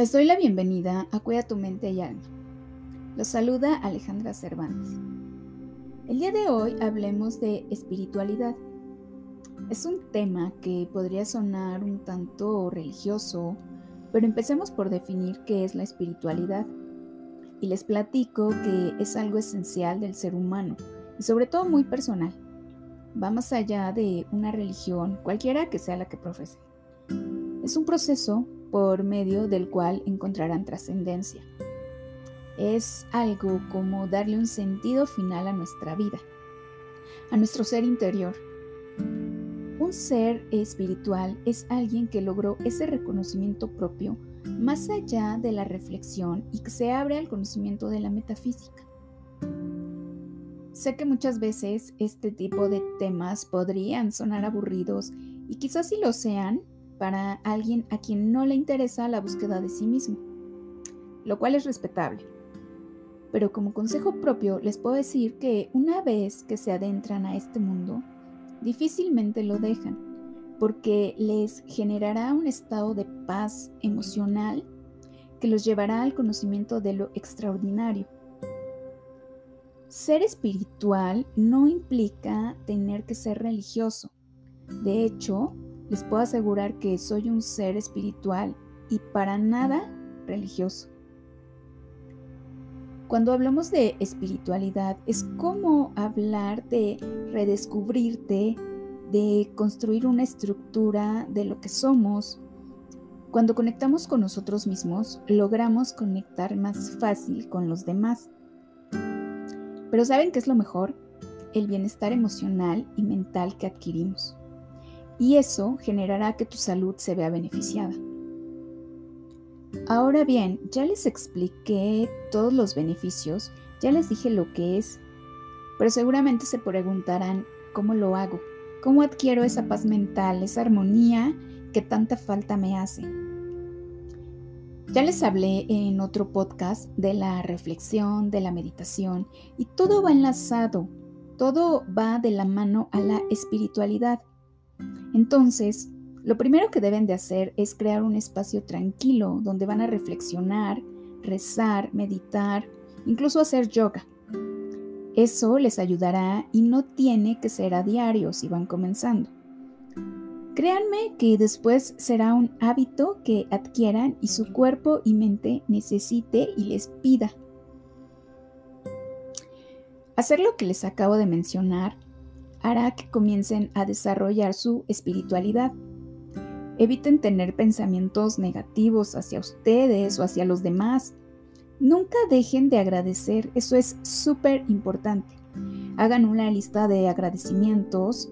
Les doy la bienvenida a Cuida tu mente y alma. Los saluda Alejandra Cervantes. El día de hoy hablemos de espiritualidad. Es un tema que podría sonar un tanto religioso, pero empecemos por definir qué es la espiritualidad. Y les platico que es algo esencial del ser humano y sobre todo muy personal. Va más allá de una religión, cualquiera que sea la que profese. Es un proceso por medio del cual encontrarán trascendencia. Es algo como darle un sentido final a nuestra vida, a nuestro ser interior. Un ser espiritual es alguien que logró ese reconocimiento propio más allá de la reflexión y que se abre al conocimiento de la metafísica. Sé que muchas veces este tipo de temas podrían sonar aburridos y quizás sí lo sean, para alguien a quien no le interesa la búsqueda de sí mismo, lo cual es respetable. Pero como consejo propio les puedo decir que una vez que se adentran a este mundo, difícilmente lo dejan, porque les generará un estado de paz emocional que los llevará al conocimiento de lo extraordinario. Ser espiritual no implica tener que ser religioso. De hecho, les puedo asegurar que soy un ser espiritual y para nada religioso. Cuando hablamos de espiritualidad es como hablar de redescubrirte, de construir una estructura de lo que somos. Cuando conectamos con nosotros mismos, logramos conectar más fácil con los demás. Pero ¿saben qué es lo mejor? El bienestar emocional y mental que adquirimos y eso generará que tu salud se vea beneficiada. Ahora bien, ya les expliqué todos los beneficios, ya les dije lo que es, pero seguramente se preguntarán cómo lo hago, cómo adquiero esa paz mental, esa armonía que tanta falta me hace. Ya les hablé en otro podcast de la reflexión, de la meditación, y todo va enlazado, todo va de la mano a la espiritualidad. Entonces, lo primero que deben de hacer es crear un espacio tranquilo donde van a reflexionar, rezar, meditar, incluso hacer yoga. Eso les ayudará y no tiene que ser a diario si van comenzando. Créanme que después será un hábito que adquieran y su cuerpo y mente necesite y les pida. Hacer lo que les acabo de mencionar hará que comiencen a desarrollar su espiritualidad. Eviten tener pensamientos negativos hacia ustedes o hacia los demás. Nunca dejen de agradecer, eso es súper importante. Hagan una lista de agradecimientos.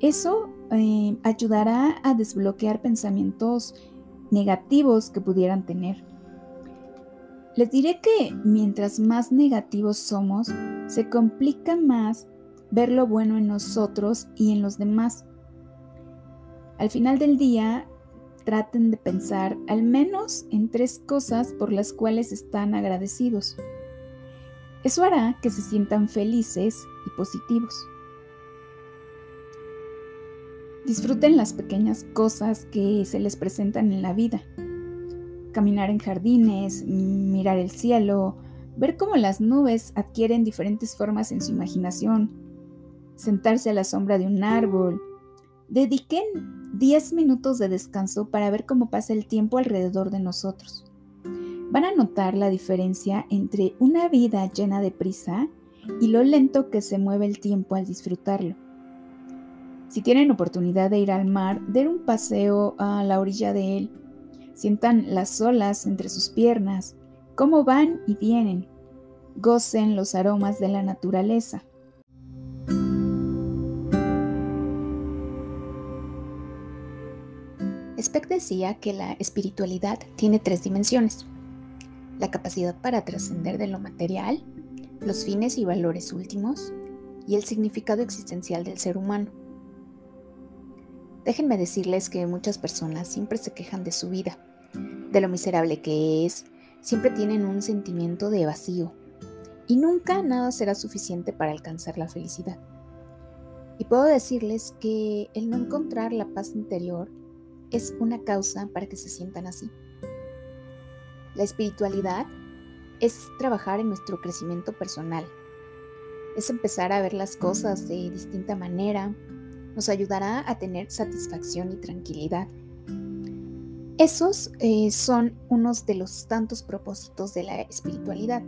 Eso eh, ayudará a desbloquear pensamientos negativos que pudieran tener. Les diré que mientras más negativos somos, se complica más ver lo bueno en nosotros y en los demás. Al final del día, traten de pensar al menos en tres cosas por las cuales están agradecidos. Eso hará que se sientan felices y positivos. Disfruten las pequeñas cosas que se les presentan en la vida. Caminar en jardines, mirar el cielo, ver cómo las nubes adquieren diferentes formas en su imaginación, sentarse a la sombra de un árbol. Dediquen 10 minutos de descanso para ver cómo pasa el tiempo alrededor de nosotros. Van a notar la diferencia entre una vida llena de prisa y lo lento que se mueve el tiempo al disfrutarlo. Si tienen oportunidad de ir al mar, den un paseo a la orilla de él. Sientan las olas entre sus piernas, cómo van y vienen. Gocen los aromas de la naturaleza. Speck decía que la espiritualidad tiene tres dimensiones. La capacidad para trascender de lo material, los fines y valores últimos y el significado existencial del ser humano. Déjenme decirles que muchas personas siempre se quejan de su vida, de lo miserable que es, siempre tienen un sentimiento de vacío y nunca nada será suficiente para alcanzar la felicidad. Y puedo decirles que el no encontrar la paz interior es una causa para que se sientan así. La espiritualidad es trabajar en nuestro crecimiento personal. Es empezar a ver las cosas de distinta manera. Nos ayudará a tener satisfacción y tranquilidad. Esos eh, son unos de los tantos propósitos de la espiritualidad.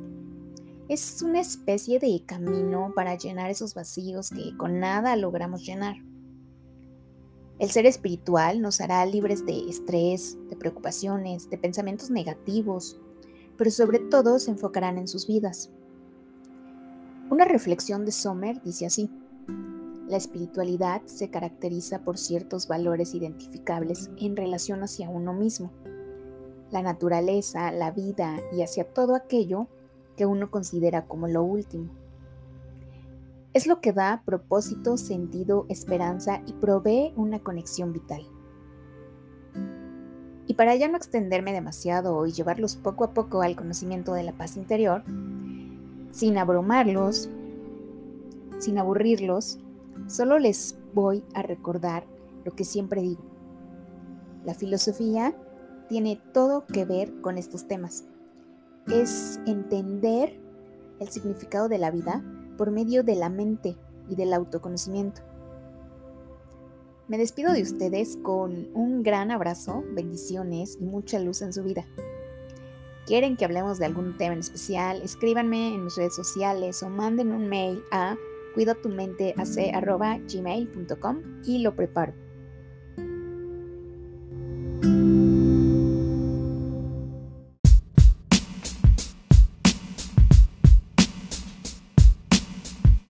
Es una especie de camino para llenar esos vacíos que con nada logramos llenar. El ser espiritual nos hará libres de estrés, de preocupaciones, de pensamientos negativos, pero sobre todo se enfocarán en sus vidas. Una reflexión de Sommer dice así, la espiritualidad se caracteriza por ciertos valores identificables en relación hacia uno mismo, la naturaleza, la vida y hacia todo aquello que uno considera como lo último. Es lo que da propósito, sentido, esperanza y provee una conexión vital. Y para ya no extenderme demasiado y llevarlos poco a poco al conocimiento de la paz interior, sin abrumarlos, sin aburrirlos, solo les voy a recordar lo que siempre digo. La filosofía tiene todo que ver con estos temas. Es entender el significado de la vida por medio de la mente y del autoconocimiento. Me despido de ustedes con un gran abrazo, bendiciones y mucha luz en su vida. ¿Quieren que hablemos de algún tema en especial? Escríbanme en mis redes sociales o manden un mail a cuidatumenteac.gmail.com y lo preparo.